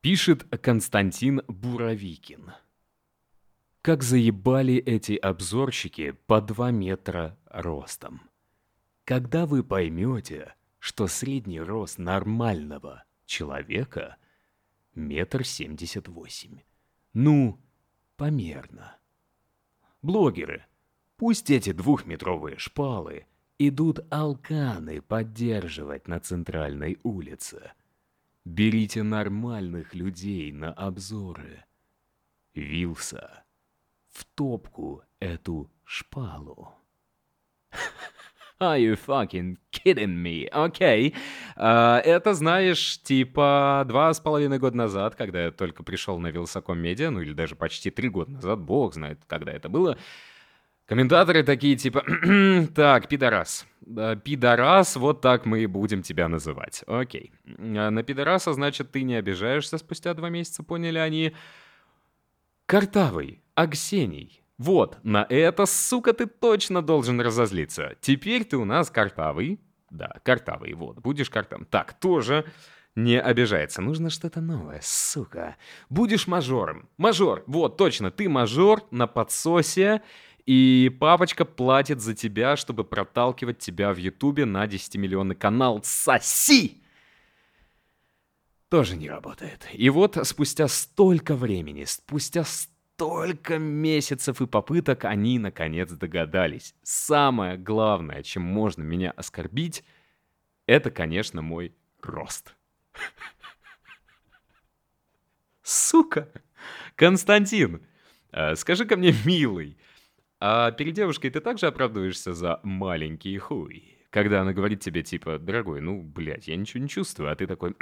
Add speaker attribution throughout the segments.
Speaker 1: Пишет Константин Буровикин. Как заебали эти обзорщики по 2 метра ростом. Когда вы поймете, что средний рост нормального человека — метр семьдесят восемь. Ну, померно. Блогеры, пусть эти двухметровые шпалы идут алканы поддерживать на центральной улице. Берите нормальных людей на обзоры. Вилса, в топку эту шпалу.
Speaker 2: Are you fucking kidding me? Okay. Uh, это, знаешь, типа два с половиной года назад, когда я только пришел на Вилсаком Медиа, ну или даже почти три года назад, бог знает, когда это было, Комментаторы такие типа, так, пидорас. Пидорас, вот так мы и будем тебя называть. Окей. А на пидораса, значит, ты не обижаешься спустя два месяца, поняли они? Картавый, Аксений. Вот, на это, сука, ты точно должен разозлиться. Теперь ты у нас картавый. Да, картавый, вот, будешь картам. Так, тоже не обижается. Нужно что-то новое, сука. Будешь мажором. Мажор, вот, точно, ты мажор на подсосе. И папочка платит за тебя, чтобы проталкивать тебя в Ютубе на 10-миллионный канал. Соси! Тоже не работает. И вот спустя столько времени, спустя столько месяцев и попыток, они наконец догадались. Самое главное, чем можно меня оскорбить, это, конечно, мой рост. Сука! Константин, э, скажи-ка мне, милый, а перед девушкой ты также оправдываешься за маленький хуй? Когда она говорит тебе, типа, дорогой, ну, блядь, я ничего не чувствую, а ты такой,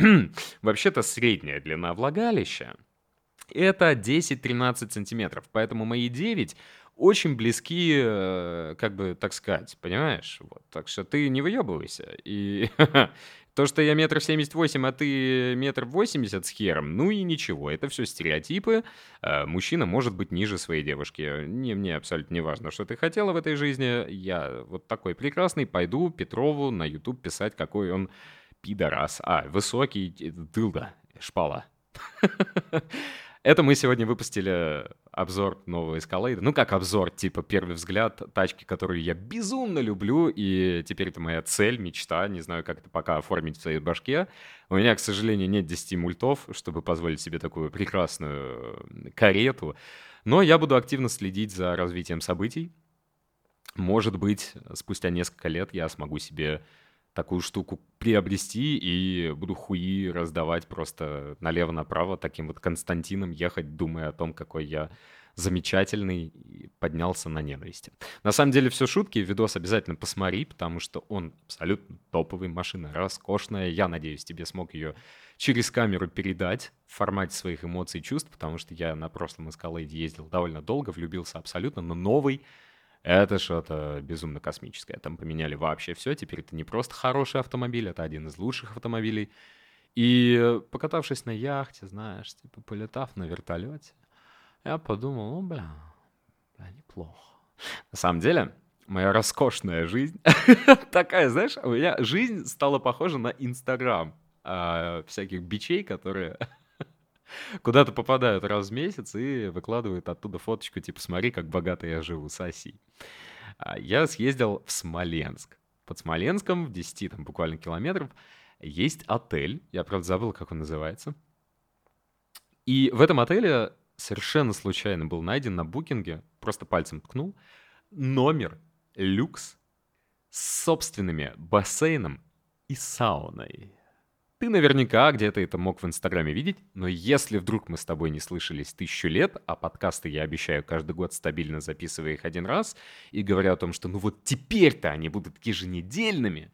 Speaker 2: вообще-то средняя длина влагалища — это 10-13 сантиметров, поэтому мои 9 очень близки, э, как бы, так сказать, понимаешь? Вот, так что ты не выебывайся. И То, что я метр семьдесят восемь, а ты метр восемьдесят с хером, ну и ничего, это все стереотипы. А, мужчина может быть ниже своей девушки. Не, мне абсолютно не важно, что ты хотела в этой жизни. Я вот такой прекрасный, пойду Петрову на YouTube писать, какой он пидорас. А, высокий, дылда, шпала. Это мы сегодня выпустили обзор нового Escalade. Ну, как обзор, типа первый взгляд тачки, которую я безумно люблю, и теперь это моя цель, мечта, не знаю, как это пока оформить в своей башке. У меня, к сожалению, нет 10 мультов, чтобы позволить себе такую прекрасную карету, но я буду активно следить за развитием событий. Может быть, спустя несколько лет я смогу себе такую штуку приобрести и буду хуи раздавать просто налево-направо, таким вот Константином ехать, думая о том, какой я замечательный и поднялся на ненависти. На самом деле все шутки, видос обязательно посмотри, потому что он абсолютно топовый, машина роскошная. Я надеюсь, тебе смог ее через камеру передать в формате своих эмоций и чувств, потому что я на прошлом Escalade ездил довольно долго, влюбился абсолютно, но новый это что-то безумно космическое. Там поменяли вообще все. Теперь это не просто хороший автомобиль, это один из лучших автомобилей. И покатавшись на яхте, знаешь, типа полетав на вертолете, я подумал, ну, бля, бля, неплохо. На самом деле, моя роскошная жизнь такая, знаешь, у меня жизнь стала похожа на Инстаграм а, всяких бичей, которые куда-то попадают раз в месяц и выкладывают оттуда фоточку, типа, смотри, как богато я живу, соси. А, я съездил в Смоленск. Под Смоленском, в 10 там буквально километров, есть отель. Я, правда, забыл, как он называется. И в этом отеле совершенно случайно был найден на букинге, просто пальцем ткнул, номер люкс с собственными бассейном и сауной. Ты наверняка где-то это мог в Инстаграме видеть, но если вдруг мы с тобой не слышались тысячу лет, а подкасты я обещаю каждый год стабильно записывая их один раз, и говоря о том, что ну вот теперь-то они будут еженедельными,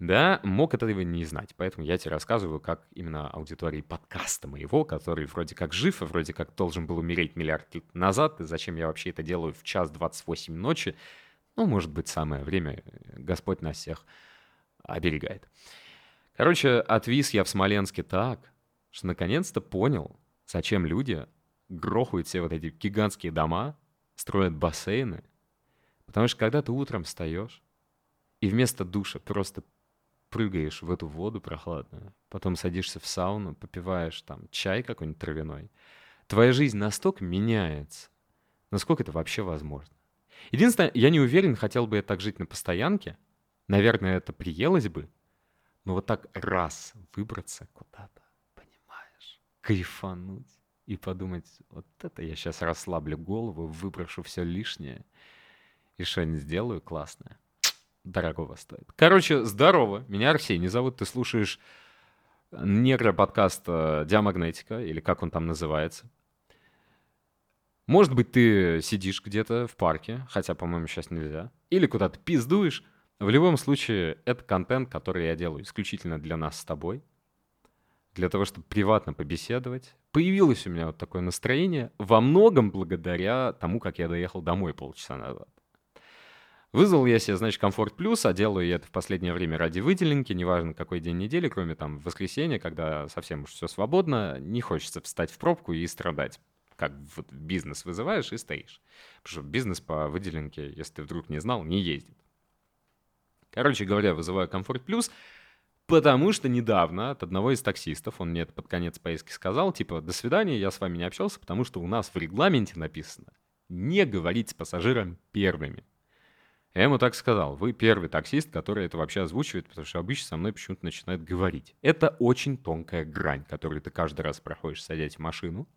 Speaker 2: да, мог этого не знать. Поэтому я тебе рассказываю, как именно аудитории подкаста моего, который вроде как жив, и вроде как должен был умереть миллиард лет назад, и зачем я вообще это делаю в час 28 ночи, ну, может быть, самое время, Господь нас всех оберегает. Короче, отвис я в Смоленске так, что наконец-то понял, зачем люди грохают все вот эти гигантские дома, строят бассейны. Потому что когда ты утром встаешь, и вместо душа просто прыгаешь в эту воду прохладную, потом садишься в сауну, попиваешь там чай какой-нибудь травяной, твоя жизнь настолько меняется, насколько это вообще возможно. Единственное, я не уверен, хотел бы я так жить на постоянке. Наверное, это приелось бы. Но вот так раз выбраться куда-то, понимаешь, кайфануть и подумать, вот это я сейчас расслаблю голову, выброшу все лишнее и что-нибудь сделаю классное. Дорогого стоит. Короче, здорово. Меня Арсений зовут. Ты слушаешь нейроподкаст Диамагнетика, или как он там называется. Может быть, ты сидишь где-то в парке, хотя, по-моему, сейчас нельзя, или куда-то пиздуешь. В любом случае, это контент, который я делаю исключительно для нас с тобой, для того, чтобы приватно побеседовать. Появилось у меня вот такое настроение во многом благодаря тому, как я доехал домой полчаса назад. Вызвал я себе, значит, комфорт плюс, а делаю я это в последнее время ради выделенки, неважно какой день недели, кроме там воскресенья, когда совсем уж все свободно, не хочется встать в пробку и страдать как вот бизнес вызываешь и стоишь. Потому что бизнес по выделенке, если ты вдруг не знал, не ездит. Короче говоря, вызываю комфорт плюс, потому что недавно от одного из таксистов, он мне это под конец поездки сказал, типа, до свидания, я с вами не общался, потому что у нас в регламенте написано не говорить с пассажиром первыми. Я ему так сказал, вы первый таксист, который это вообще озвучивает, потому что обычно со мной почему-то начинает говорить. Это очень тонкая грань, которую ты каждый раз проходишь, садясь в машину.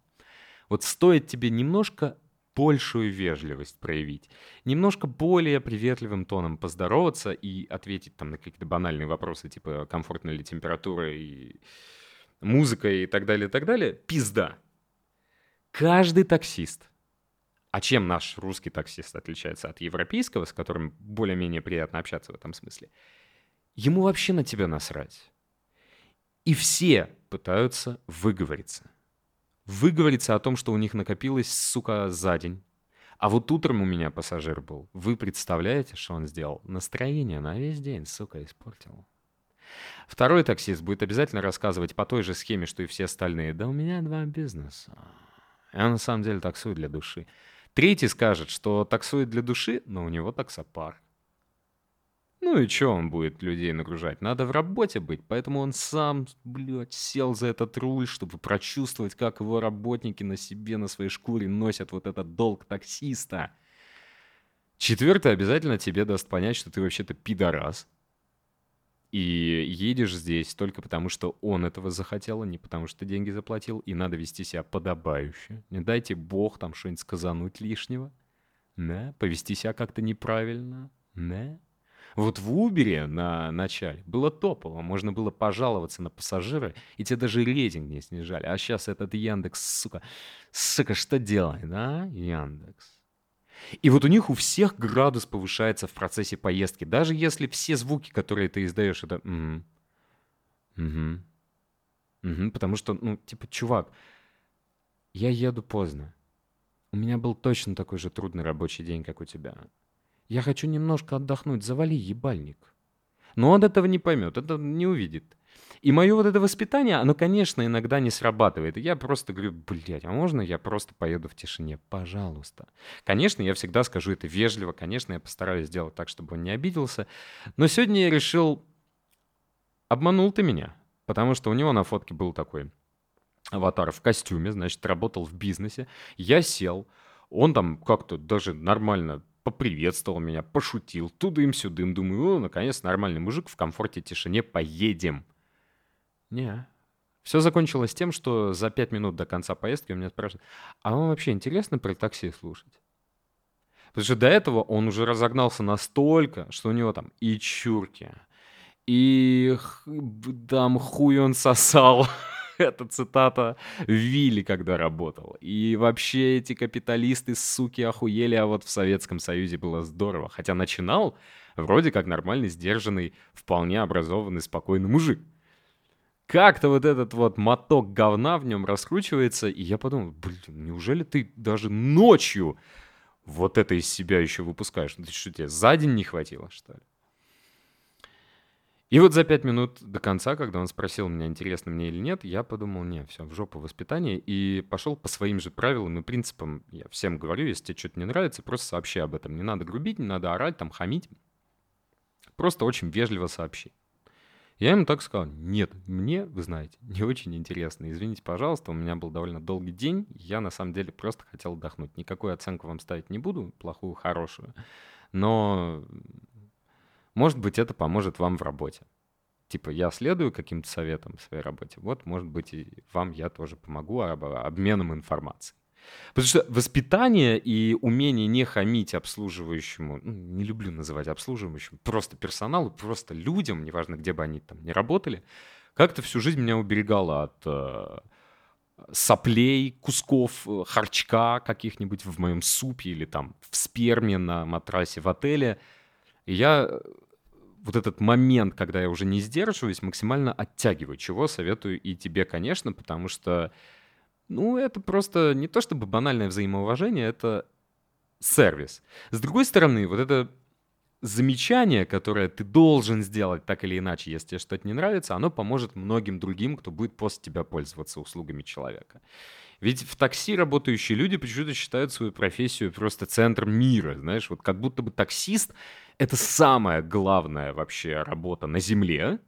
Speaker 2: Вот стоит тебе немножко большую вежливость проявить, немножко более приветливым тоном поздороваться и ответить там на какие-то банальные вопросы, типа комфортная ли температура и музыка и так далее, и так далее, пизда. Каждый таксист, а чем наш русский таксист отличается от европейского, с которым более-менее приятно общаться в этом смысле, ему вообще на тебя насрать. И все пытаются выговориться выговориться о том, что у них накопилось, сука, за день. А вот утром у меня пассажир был. Вы представляете, что он сделал? Настроение на весь день, сука, испортил. Второй таксист будет обязательно рассказывать по той же схеме, что и все остальные. Да у меня два бизнеса. Я на самом деле таксую для души. Третий скажет, что таксует для души, но у него таксопарк. Ну и что он будет людей нагружать? Надо в работе быть, поэтому он сам, блядь, сел за этот руль, чтобы прочувствовать, как его работники на себе, на своей шкуре носят вот этот долг таксиста. Четвертый обязательно тебе даст понять, что ты вообще-то пидорас. И едешь здесь только потому, что он этого захотел, а не потому, что деньги заплатил. И надо вести себя подобающе. Не дайте бог там что-нибудь сказануть лишнего. Да? Повести себя как-то неправильно. Да? Вот в Uber на начале было топово, можно было пожаловаться на пассажира, и тебе даже рейтинг не снижали. А сейчас этот Яндекс, сука, сука, что делает, да, Яндекс? И вот у них у всех градус повышается в процессе поездки, даже если все звуки, которые ты издаешь, это угу, угу, угу, потому что, ну, типа, чувак, я еду поздно. У меня был точно такой же трудный рабочий день, как у тебя. Я хочу немножко отдохнуть, завали ебальник. Но он этого не поймет, это не увидит. И мое вот это воспитание, оно, конечно, иногда не срабатывает. я просто говорю, блядь, а можно я просто поеду в тишине? Пожалуйста. Конечно, я всегда скажу это вежливо, конечно, я постараюсь сделать так, чтобы он не обиделся. Но сегодня я решил, обманул ты меня. Потому что у него на фотке был такой аватар в костюме, значит, работал в бизнесе. Я сел, он там как-то даже нормально поприветствовал меня, пошутил, тудым-сюдым. Думаю, о, наконец, нормальный мужик в комфорте, тишине, поедем. Не. Все закончилось тем, что за пять минут до конца поездки он меня спрашивает, а вам вообще интересно про такси слушать? Потому что до этого он уже разогнался настолько, что у него там и чурки, и там хуй он сосал. Это цитата Вилли, когда работал. И вообще эти капиталисты, суки, охуели, а вот в Советском Союзе было здорово. Хотя начинал вроде как нормальный, сдержанный, вполне образованный, спокойный мужик. Как-то вот этот вот моток говна в нем раскручивается, и я подумал, блин, неужели ты даже ночью вот это из себя еще выпускаешь? Ну, ты что, тебе за день не хватило, что ли? И вот за пять минут до конца, когда он спросил меня, интересно мне или нет, я подумал, не, все, в жопу воспитание, и пошел по своим же правилам и принципам. Я всем говорю, если тебе что-то не нравится, просто сообщи об этом. Не надо грубить, не надо орать, там, хамить. Просто очень вежливо сообщи. Я ему так сказал, нет, мне, вы знаете, не очень интересно. Извините, пожалуйста, у меня был довольно долгий день. Я на самом деле просто хотел отдохнуть. Никакую оценку вам ставить не буду, плохую, хорошую. Но, может быть, это поможет вам в работе. Типа, я следую каким-то советам в своей работе. Вот, может быть, и вам я тоже помогу обменом информацией. Потому что воспитание и умение не хамить обслуживающему, ну, не люблю называть обслуживающим, просто персоналу, просто людям, неважно, где бы они там не работали, как-то всю жизнь меня уберегало от э, соплей, кусков э, харчка каких-нибудь в моем супе или там в сперме на матрасе в отеле. И я э, вот этот момент, когда я уже не сдерживаюсь, максимально оттягиваю, чего советую и тебе, конечно, потому что ну, это просто не то чтобы банальное взаимоуважение, это сервис. С другой стороны, вот это замечание, которое ты должен сделать так или иначе, если тебе что-то не нравится, оно поможет многим другим, кто будет после тебя пользоваться услугами человека. Ведь в такси работающие люди почему-то считают свою профессию просто центром мира, знаешь, вот как будто бы таксист — это самая главная вообще работа на Земле,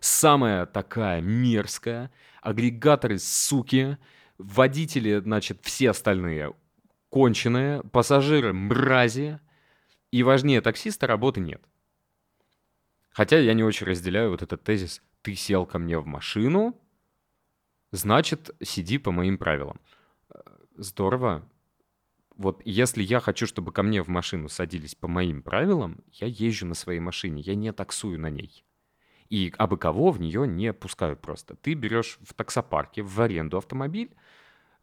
Speaker 2: самая такая мерзкая, агрегаторы суки, водители, значит, все остальные конченые, пассажиры мрази, и важнее таксиста работы нет. Хотя я не очень разделяю вот этот тезис «ты сел ко мне в машину, значит, сиди по моим правилам». Здорово. Вот если я хочу, чтобы ко мне в машину садились по моим правилам, я езжу на своей машине, я не таксую на ней. И абы кого в нее не пускают просто. Ты берешь в таксопарке в аренду автомобиль,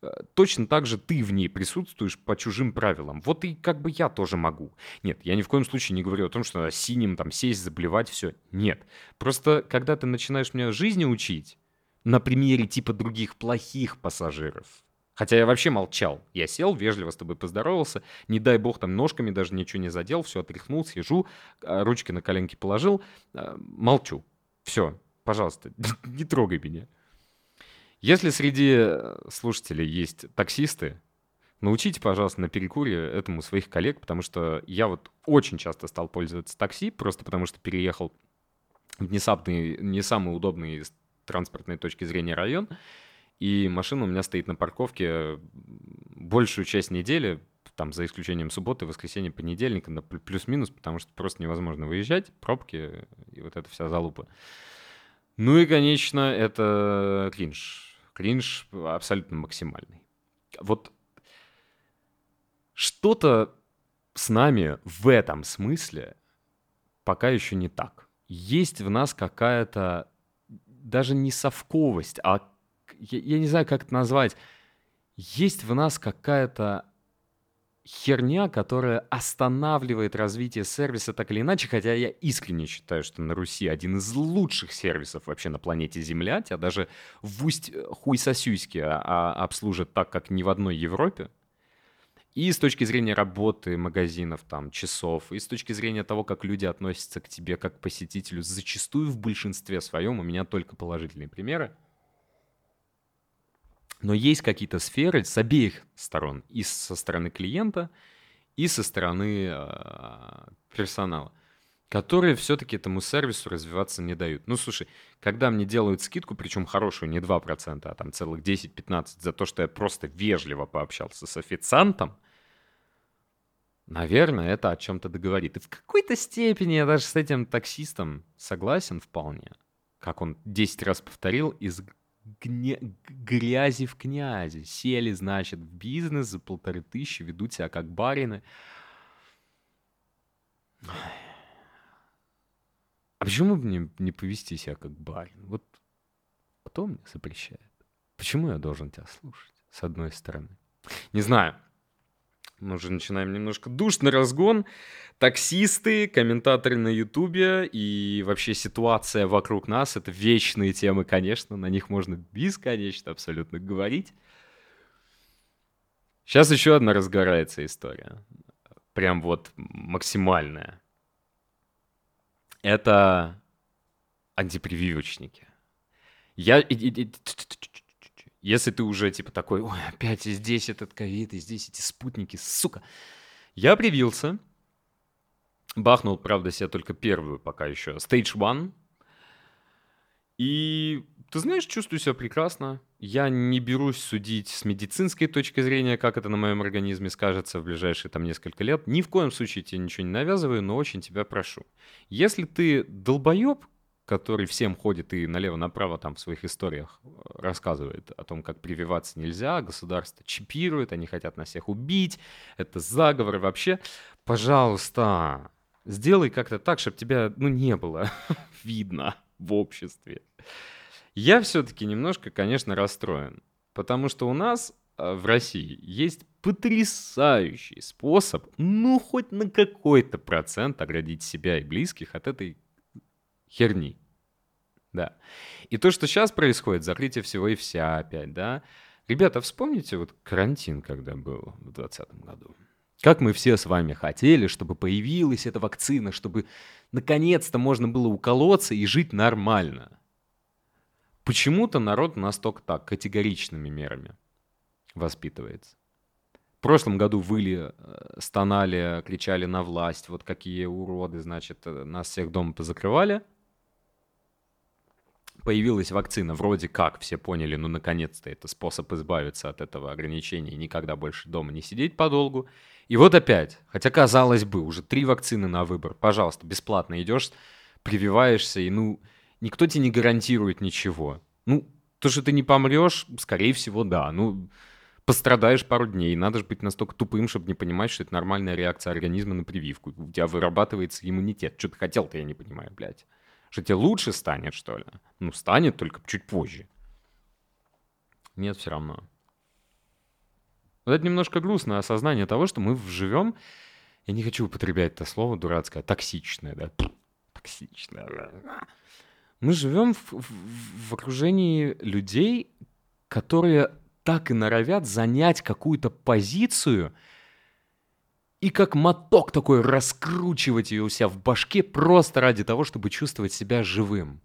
Speaker 2: э, точно так же ты в ней присутствуешь по чужим правилам. Вот и как бы я тоже могу. Нет, я ни в коем случае не говорю о том, что синим там сесть, заблевать, все. Нет. Просто когда ты начинаешь меня жизни учить, на примере типа других плохих пассажиров, Хотя я вообще молчал. Я сел, вежливо с тобой поздоровался. Не дай бог, там ножками даже ничего не задел. Все отряхнул, сижу, а, ручки на коленки положил. Э, молчу. Все, пожалуйста, не трогай меня. Если среди э, слушателей есть таксисты, научите, пожалуйста, на перекуре этому своих коллег, потому что я вот очень часто стал пользоваться такси, просто потому что переехал в внезапный, не самый удобный транспортной точки зрения район, и машина у меня стоит на парковке большую часть недели, там за исключением субботы, воскресенья, понедельника, на плюс-минус, потому что просто невозможно выезжать, пробки и вот эта вся залупа. Ну и, конечно, это кринж. Кринж абсолютно максимальный. Вот что-то с нами в этом смысле пока еще не так. Есть в нас какая-то даже не совковость, а я, я не знаю, как это назвать. Есть в нас какая-то херня, которая останавливает развитие сервиса так или иначе, хотя я искренне считаю, что на Руси один из лучших сервисов вообще на планете Земля, тебя даже в усть э, хуй сосюськи а, а, обслужат так, как ни в одной Европе. И с точки зрения работы магазинов, там, часов, и с точки зрения того, как люди относятся к тебе как к посетителю, зачастую в большинстве своем у меня только положительные примеры. Но есть какие-то сферы с обеих сторон, и со стороны клиента, и со стороны э, персонала, которые все-таки этому сервису развиваться не дают. Ну, слушай, когда мне делают скидку, причем хорошую, не 2%, а там целых 10-15, за то, что я просто вежливо пообщался с официантом, наверное, это о чем-то договорит. И в какой-то степени я даже с этим таксистом согласен вполне. Как он 10 раз повторил, из гне... грязи в князи. Сели, значит, в бизнес за полторы тысячи, ведут себя как барины. А почему бы мне не повести себя как барин? Вот кто мне запрещает? Почему я должен тебя слушать, с одной стороны? Не знаю. Мы уже начинаем немножко душный разгон. Таксисты, комментаторы на Ютубе и вообще ситуация вокруг нас — это вечные темы, конечно. На них можно бесконечно абсолютно говорить. Сейчас еще одна разгорается история. Прям вот максимальная. Это антипрививочники. Я... Если ты уже типа такой, ой, опять и здесь этот ковид, и здесь эти спутники, сука. Я привился, бахнул, правда, себе только первую пока еще, Stage One. И ты знаешь, чувствую себя прекрасно. Я не берусь судить с медицинской точки зрения, как это на моем организме скажется в ближайшие там несколько лет. Ни в коем случае тебе ничего не навязываю, но очень тебя прошу. Если ты долбоеб, который всем ходит и налево-направо там в своих историях э, рассказывает о том, как прививаться нельзя, государство чипирует, они хотят нас всех убить, это заговор вообще. Пожалуйста, сделай как-то так, чтобы тебя, ну, не было видно в обществе. Я все-таки немножко, конечно, расстроен, потому что у нас э, в России есть потрясающий способ, ну, хоть на какой-то процент оградить себя и близких от этой херни. Да. И то, что сейчас происходит, закрытие всего и вся опять, да. Ребята, вспомните вот карантин, когда был в 2020 году. Как мы все с вами хотели, чтобы появилась эта вакцина, чтобы наконец-то можно было уколоться и жить нормально. Почему-то народ настолько так, категоричными мерами воспитывается. В прошлом году выли, э, стонали, кричали на власть, вот какие уроды, значит, э, нас всех дома позакрывали. Появилась вакцина, вроде как все поняли, ну, наконец-то это способ избавиться от этого ограничения и никогда больше дома не сидеть подолгу. И вот опять, хотя казалось бы, уже три вакцины на выбор, пожалуйста, бесплатно идешь, прививаешься, и ну, никто тебе не гарантирует ничего. Ну, то, что ты не помрешь, скорее всего, да. Ну, пострадаешь пару дней. Надо же быть настолько тупым, чтобы не понимать, что это нормальная реакция организма на прививку. У тебя вырабатывается иммунитет. Что ты хотел-то, я не понимаю, блядь. Что тебе лучше станет, что ли? Ну, станет только чуть позже. Нет, все равно. Вот это немножко грустное осознание того, что мы живем, я не хочу употреблять это слово дурацкое, токсичное, да? Токсичное, да? Мы живем в, в, в окружении людей, которые так и норовят занять какую-то позицию и как моток такой раскручивать ее у себя в башке просто ради того, чтобы чувствовать себя живым.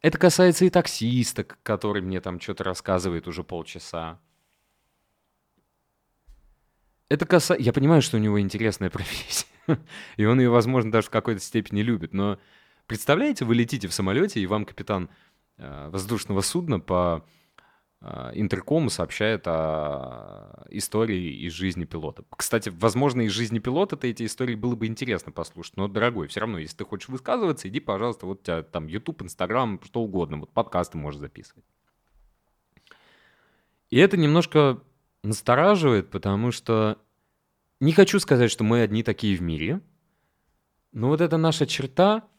Speaker 2: Это касается и таксиста, который мне там что-то рассказывает уже полчаса. Это касается... Я понимаю, что у него интересная профессия, и он ее, возможно, даже в какой-то степени любит, но Представляете, вы летите в самолете, и вам капитан э, воздушного судна по э, интеркому сообщает о истории из жизни пилота. Кстати, возможно, из жизни пилота-то эти истории было бы интересно послушать, но, дорогой, все равно, если ты хочешь высказываться, иди, пожалуйста, вот у тебя там YouTube, Instagram, что угодно, вот подкасты можешь записывать. И это немножко настораживает, потому что не хочу сказать, что мы одни такие в мире, но вот эта наша черта —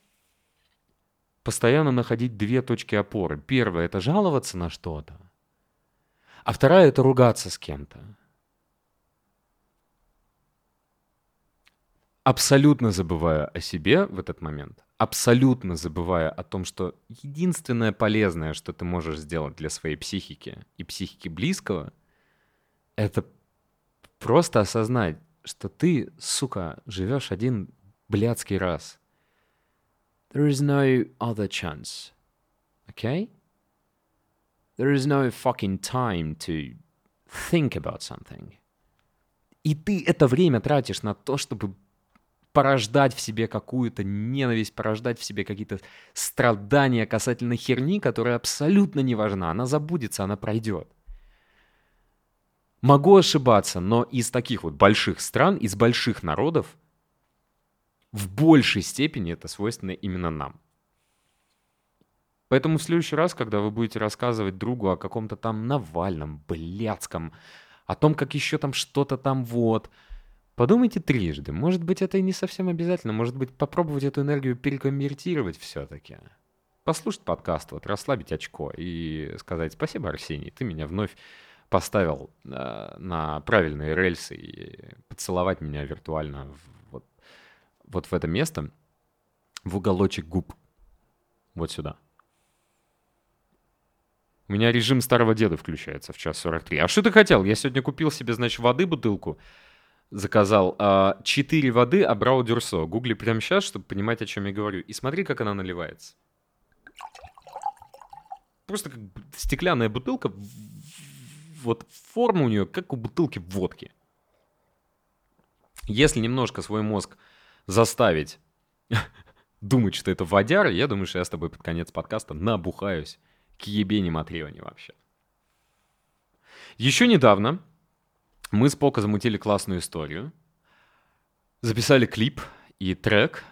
Speaker 2: постоянно находить две точки опоры. Первая — это жаловаться на что-то, а вторая — это ругаться с кем-то. Абсолютно забывая о себе в этот момент, абсолютно забывая о том, что единственное полезное, что ты можешь сделать для своей психики и психики близкого, это просто осознать, что ты, сука, живешь один блядский раз — There is no other chance. Okay? There is no fucking time to think about something. И ты это время тратишь на то, чтобы порождать в себе какую-то ненависть, порождать в себе какие-то страдания касательно херни, которая абсолютно не важна. Она забудется, она пройдет. Могу ошибаться, но из таких вот больших стран, из больших народов в большей степени это свойственно именно нам. Поэтому в следующий раз, когда вы будете рассказывать другу о каком-то там Навальном, блядском, о том, как еще там что-то там вот, подумайте трижды. Может быть, это и не совсем обязательно. Может быть, попробовать эту энергию переконвертировать все-таки. Послушать подкаст, вот расслабить очко и сказать спасибо, Арсений, ты меня вновь поставил э, на правильные рельсы и поцеловать меня виртуально вот в это место, в уголочек губ. Вот сюда. У меня режим старого деда включается в час 43. А что ты хотел? Я сегодня купил себе, значит, воды бутылку. Заказал а, 4 воды Абрау Дюрсо. Гугли прямо сейчас, чтобы понимать, о чем я говорю. И смотри, как она наливается. Просто как стеклянная бутылка. Вот форма у нее, как у бутылки водки. Если немножко свой мозг заставить думать, что это водяра, я думаю, что я с тобой под конец подкаста набухаюсь к ебени Матрионе вообще. Еще недавно мы с Поко замутили классную историю. Записали клип и трек,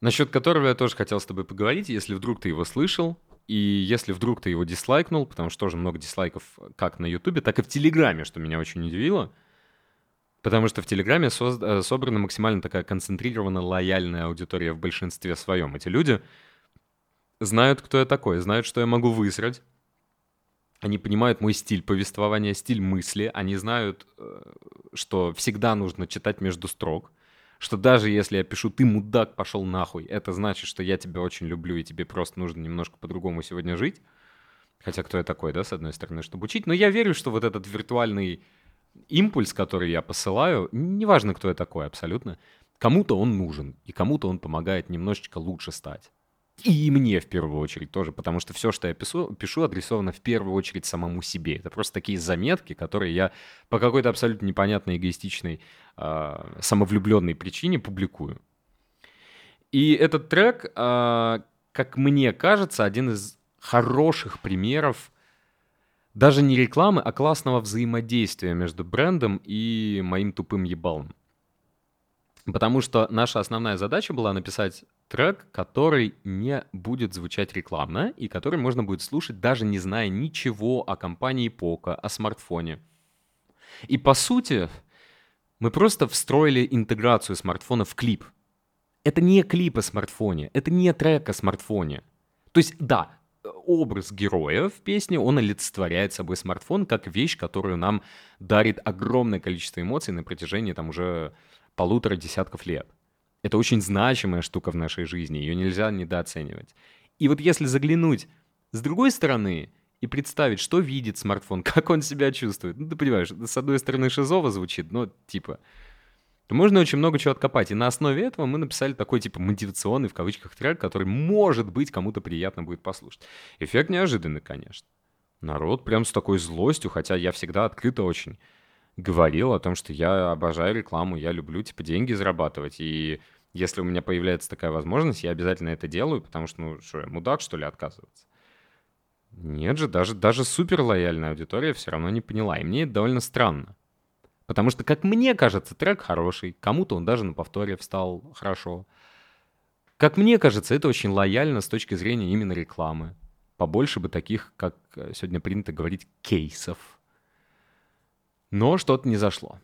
Speaker 2: насчет которого я тоже хотел с тобой поговорить, если вдруг ты его слышал, и если вдруг ты его дизлайкнул, потому что тоже много дизлайков как на Ютубе, так и в Телеграме, что меня очень удивило. Потому что в Телеграме со- э, собрана максимально такая концентрированная, лояльная аудитория в большинстве своем. Эти люди знают, кто я такой, знают, что я могу высрать. Они понимают мой стиль повествования, стиль мысли. Они знают, э, что всегда нужно читать между строк. Что даже если я пишу «ты мудак, пошел нахуй», это значит, что я тебя очень люблю, и тебе просто нужно немножко по-другому сегодня жить. Хотя кто я такой, да, с одной стороны, чтобы учить. Но я верю, что вот этот виртуальный импульс, который я посылаю, неважно, кто я такой абсолютно, кому-то он нужен, и кому-то он помогает немножечко лучше стать. И мне в первую очередь тоже, потому что все, что я пишу, пишу, адресовано в первую очередь самому себе. Это просто такие заметки, которые я по какой-то абсолютно непонятной, эгоистичной, э, самовлюбленной причине публикую. И этот трек, э, как мне кажется, один из хороших примеров даже не рекламы, а классного взаимодействия между брендом и моим тупым ебалом. Потому что наша основная задача была написать трек, который не будет звучать рекламно и который можно будет слушать, даже не зная ничего о компании Poco, о смартфоне. И по сути, мы просто встроили интеграцию смартфона в клип. Это не клип о смартфоне, это не трек о смартфоне. То есть, да, образ героя в песне, он олицетворяет собой смартфон как вещь, которую нам дарит огромное количество эмоций на протяжении там уже полутора десятков лет. Это очень значимая штука в нашей жизни, ее нельзя недооценивать. И вот если заглянуть с другой стороны и представить, что видит смартфон, как он себя чувствует, ну ты понимаешь, с одной стороны шизово звучит, но типа, то можно очень много чего откопать. И на основе этого мы написали такой типа мотивационный в кавычках трек, который, может быть, кому-то приятно будет послушать. Эффект неожиданный, конечно. Народ прям с такой злостью, хотя я всегда открыто очень говорил о том, что я обожаю рекламу, я люблю, типа, деньги зарабатывать, и если у меня появляется такая возможность, я обязательно это делаю, потому что, ну, что, я мудак, что ли, отказываться? Нет же, даже, даже супер лояльная аудитория все равно не поняла, и мне это довольно странно. Потому что, как мне кажется, трек хороший, кому-то он даже на повторе встал хорошо. Как мне кажется, это очень лояльно с точки зрения именно рекламы. Побольше бы таких, как э, сегодня принято говорить, кейсов. Но что-то не зашло.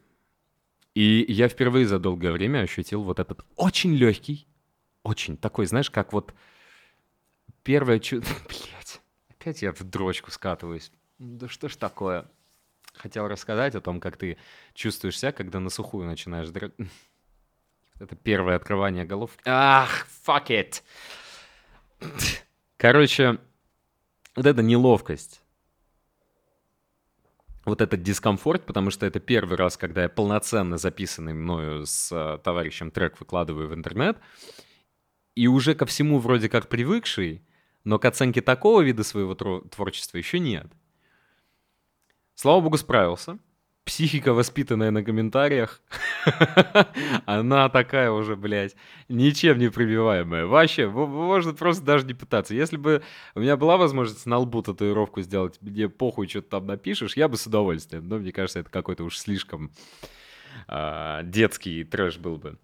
Speaker 2: И я впервые за долгое время ощутил вот этот очень легкий, очень такой, знаешь, как вот первое чувство... Блять, опять я в дрочку скатываюсь. Да что ж такое? Хотел рассказать о том, как ты чувствуешь себя, когда на сухую начинаешь драть. Это первое открывание голов. Ах, fuck it. Короче, вот эта неловкость вот этот дискомфорт, потому что это первый раз, когда я полноценно записанный мною с э, товарищем трек выкладываю в интернет, и уже ко всему вроде как привыкший, но к оценке такого вида своего творчества еще нет. Слава богу, справился психика, воспитанная на комментариях, она такая уже, блядь, ничем не пробиваемая. Вообще, можно просто даже не пытаться. Если бы у меня была возможность на лбу татуировку сделать, мне похуй, что ты там напишешь, я бы с удовольствием. Но мне кажется, это какой-то уж слишком а, детский трэш был бы.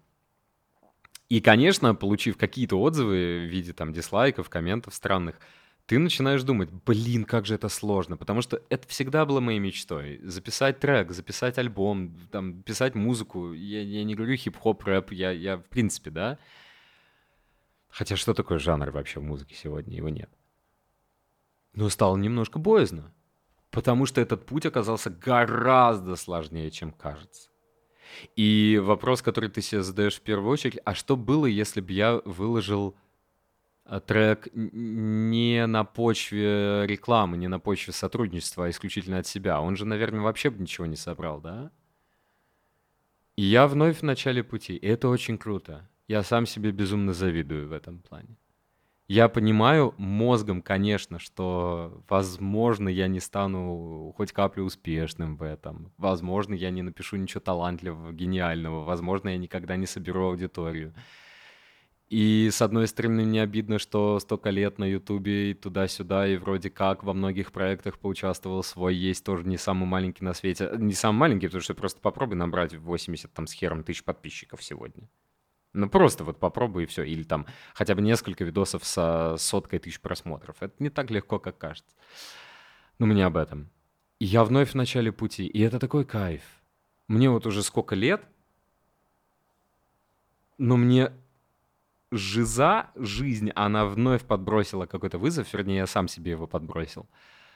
Speaker 2: И, конечно, получив какие-то отзывы в виде там дизлайков, комментов странных, ты начинаешь думать, блин, как же это сложно, потому что это всегда было моей мечтой. Записать трек, записать альбом, там, писать музыку. Я, я не говорю хип-хоп, рэп, я, я в принципе, да. Хотя что такое жанр вообще в музыке сегодня? Его нет. Но стало немножко боязно, потому что этот путь оказался гораздо сложнее, чем кажется. И вопрос, который ты себе задаешь в первую очередь, а что было, если бы я выложил трек не на почве рекламы, не на почве сотрудничества, а исключительно от себя. Он же, наверное, вообще бы ничего не собрал, да? И я вновь в начале пути. И это очень круто. Я сам себе безумно завидую в этом плане. Я понимаю мозгом, конечно, что, возможно, я не стану хоть каплю успешным в этом. Возможно, я не напишу ничего талантливого, гениального. Возможно, я никогда не соберу аудиторию. И, с одной стороны, мне обидно, что столько лет на Ютубе и туда-сюда, и вроде как во многих проектах поучаствовал свой, есть тоже не самый маленький на свете. Не самый маленький, потому что просто попробуй набрать 80 там с хером тысяч подписчиков сегодня. Ну, просто вот попробуй и все. Или там хотя бы несколько видосов со соткой тысяч просмотров. Это не так легко, как кажется. Но мне об этом. Я вновь в начале пути. И это такой кайф. Мне вот уже сколько лет, но мне жиза, жизнь, она вновь подбросила какой-то вызов, вернее, я сам себе его подбросил,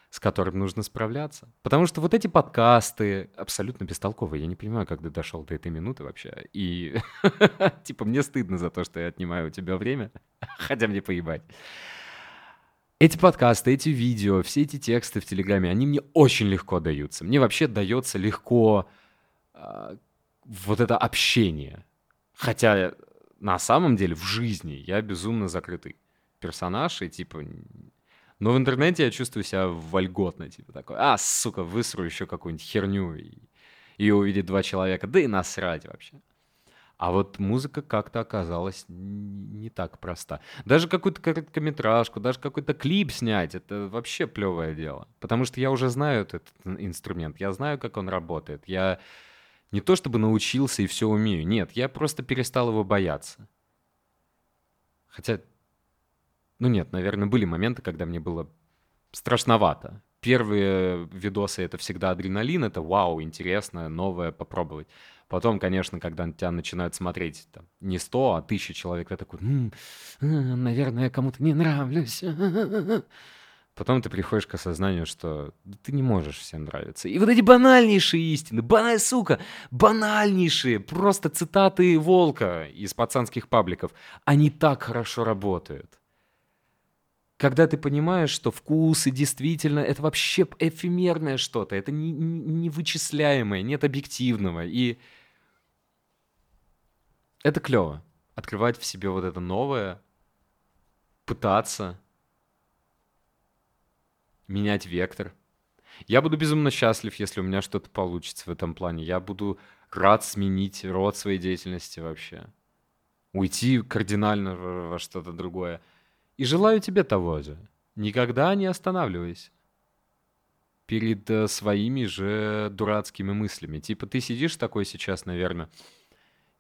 Speaker 2: с которым нужно справляться. Потому что вот эти подкасты абсолютно бестолковые. Я не понимаю, как ты дошел до этой минуты вообще. И типа мне стыдно за то, что я отнимаю у тебя время, хотя мне поебать. Эти подкасты, эти видео, все эти тексты в Телеграме, они мне очень легко даются. Мне вообще дается легко э, вот это общение. Хотя на самом деле в жизни я безумно закрытый персонаж, и типа... Но в интернете я чувствую себя вольготно, типа такой, а, сука, высру еще какую-нибудь херню, и ее увидит два человека, да и насрать вообще. А вот музыка как-то оказалась не так проста. Даже какую-то короткометражку, даже какой-то клип снять, это вообще плевое дело. Потому что я уже знаю этот инструмент, я знаю, как он работает. Я не то чтобы научился и все умею. Нет, я просто перестал его бояться. Хотя, ну нет, наверное, были моменты, когда мне было страшновато. Первые видосы — это всегда адреналин, это вау, интересно, новое, попробовать. Потом, конечно, когда тебя начинают смотреть там, не 100, а 1000 человек, ты такой, м-м, наверное, я кому-то не нравлюсь. Потом ты приходишь к осознанию, что ты не можешь всем нравиться. И вот эти банальнейшие истины, баналь, сука, банальнейшие, просто цитаты Волка из пацанских пабликов, они так хорошо работают. Когда ты понимаешь, что вкусы действительно это вообще эфемерное что-то, это невычисляемое, не нет объективного. И это клево. Открывать в себе вот это новое, пытаться, менять вектор. Я буду безумно счастлив, если у меня что-то получится в этом плане. Я буду рад сменить род своей деятельности вообще. Уйти кардинально во что-то другое. И желаю тебе того же. Никогда не останавливайся перед э, своими же дурацкими мыслями. Типа ты сидишь такой сейчас, наверное,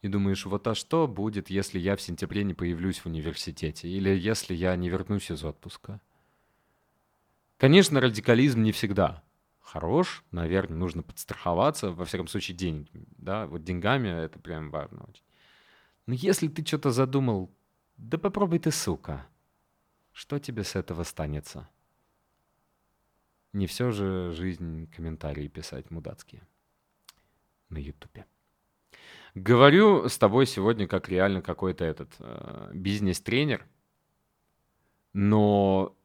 Speaker 2: и думаешь, вот а что будет, если я в сентябре не появлюсь в университете? Или если я не вернусь из отпуска? Конечно, радикализм не всегда хорош, наверное, нужно подстраховаться, во всяком случае, деньги, да, вот деньгами это прям важно очень. Но если ты что-то задумал, да попробуй ты, сука. Что тебе с этого станется? Не все же жизнь комментарии писать мудацкие на Ютубе. Говорю с тобой сегодня как реально какой-то этот э, бизнес-тренер, но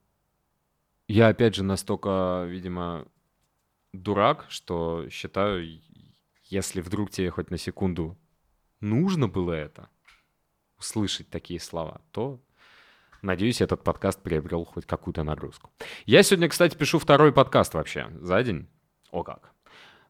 Speaker 2: я, опять же, настолько, видимо, дурак, что считаю, если вдруг тебе хоть на секунду нужно было это, услышать такие слова, то, надеюсь, этот подкаст приобрел хоть какую-то нагрузку. Я сегодня, кстати, пишу второй подкаст вообще за день. О как.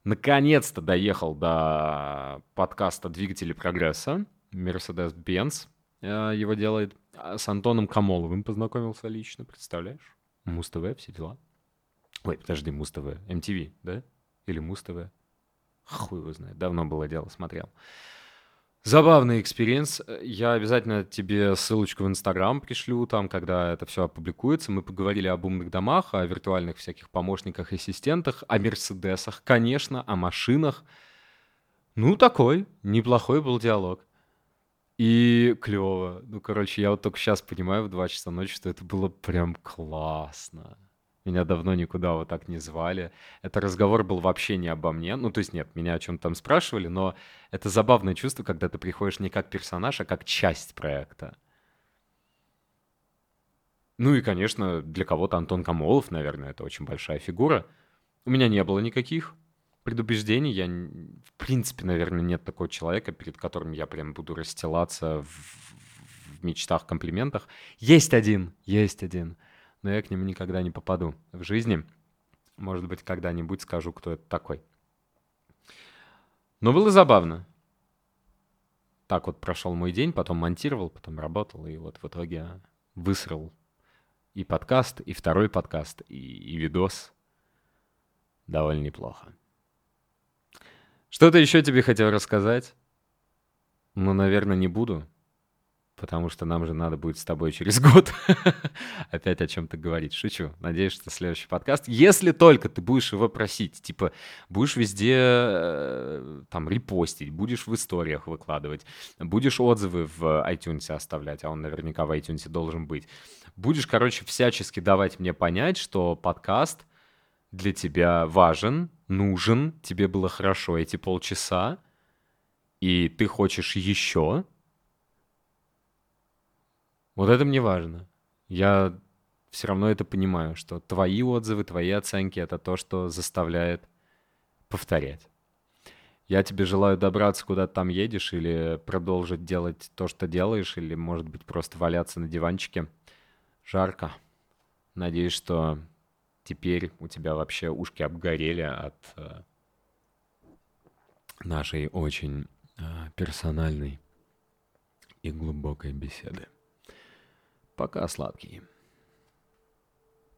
Speaker 2: Наконец-то доехал до подкаста «Двигатели прогресса». Mercedes-Benz э, его делает. А с Антоном Камоловым познакомился лично, представляешь? Муз-ТВ, все дела. Ой, подожди, Муз-ТВ, MTV, да? Или Муз-ТВ? Хуй его знает, давно было дело, смотрел. Забавный experience. Я обязательно тебе ссылочку в Инстаграм пришлю, там, когда это все опубликуется. Мы поговорили об умных домах, о виртуальных всяких помощниках, ассистентах, о Мерседесах, конечно, о машинах. Ну, такой, неплохой был диалог. И клево. Ну, короче, я вот только сейчас понимаю в 2 часа ночи, что это было прям классно. Меня давно никуда вот так не звали. Это разговор был вообще не обо мне. Ну, то есть нет, меня о чем-то там спрашивали, но это забавное чувство, когда ты приходишь не как персонаж, а как часть проекта. Ну и, конечно, для кого-то Антон Камолов, наверное, это очень большая фигура. У меня не было никаких предубеждений. Я, в принципе, наверное, нет такого человека, перед которым я прям буду расстилаться в, в мечтах, комплиментах. Есть один, есть один, но я к нему никогда не попаду в жизни. Может быть, когда-нибудь скажу, кто это такой. Но было забавно. так вот прошел мой день, потом монтировал, потом работал, и вот в итоге высрал и подкаст, и второй подкаст, и, и видос. Довольно неплохо. Что-то еще тебе хотел рассказать? Ну, наверное, не буду потому что нам же надо будет с тобой через год опять о чем-то говорить. Шучу. Надеюсь, что следующий подкаст, если только ты будешь его просить, типа, будешь везде э, там репостить, будешь в историях выкладывать, будешь отзывы в iTunes оставлять, а он наверняка в iTunes должен быть. Будешь, короче, всячески давать мне понять, что подкаст для тебя важен, нужен, тебе было хорошо эти полчаса, и ты хочешь еще, вот это мне важно. Я все равно это понимаю, что твои отзывы, твои оценки — это то, что заставляет повторять. Я тебе желаю добраться, куда ты там едешь, или продолжить делать то, что делаешь, или, может быть, просто валяться на диванчике. Жарко. Надеюсь, что теперь у тебя вообще ушки обгорели от э, нашей очень э, персональной и глубокой беседы. Пока, сладкий.